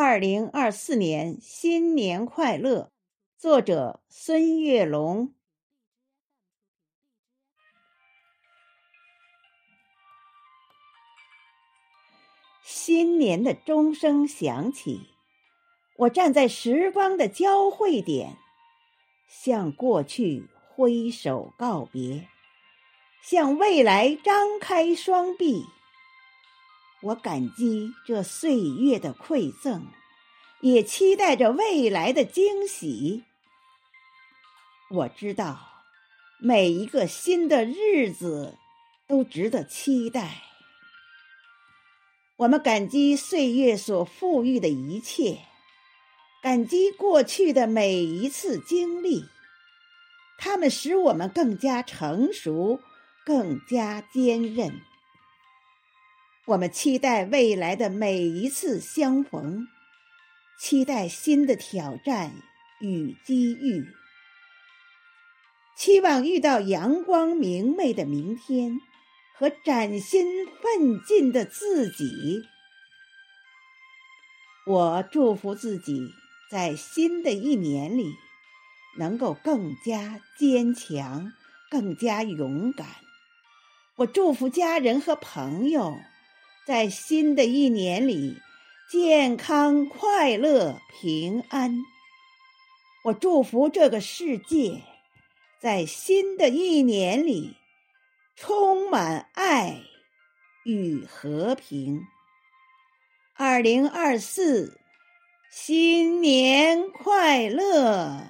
二零二四年新年快乐！作者孙月龙。新年的钟声响起，我站在时光的交汇点，向过去挥手告别，向未来张开双臂。我感激这岁月的馈赠，也期待着未来的惊喜。我知道，每一个新的日子都值得期待。我们感激岁月所赋予的一切，感激过去的每一次经历，它们使我们更加成熟，更加坚韧。我们期待未来的每一次相逢，期待新的挑战与机遇，期望遇到阳光明媚的明天和崭新奋进的自己。我祝福自己在新的一年里能够更加坚强，更加勇敢。我祝福家人和朋友。在新的一年里，健康、快乐、平安。我祝福这个世界，在新的一年里，充满爱与和平。二零二四，新年快乐！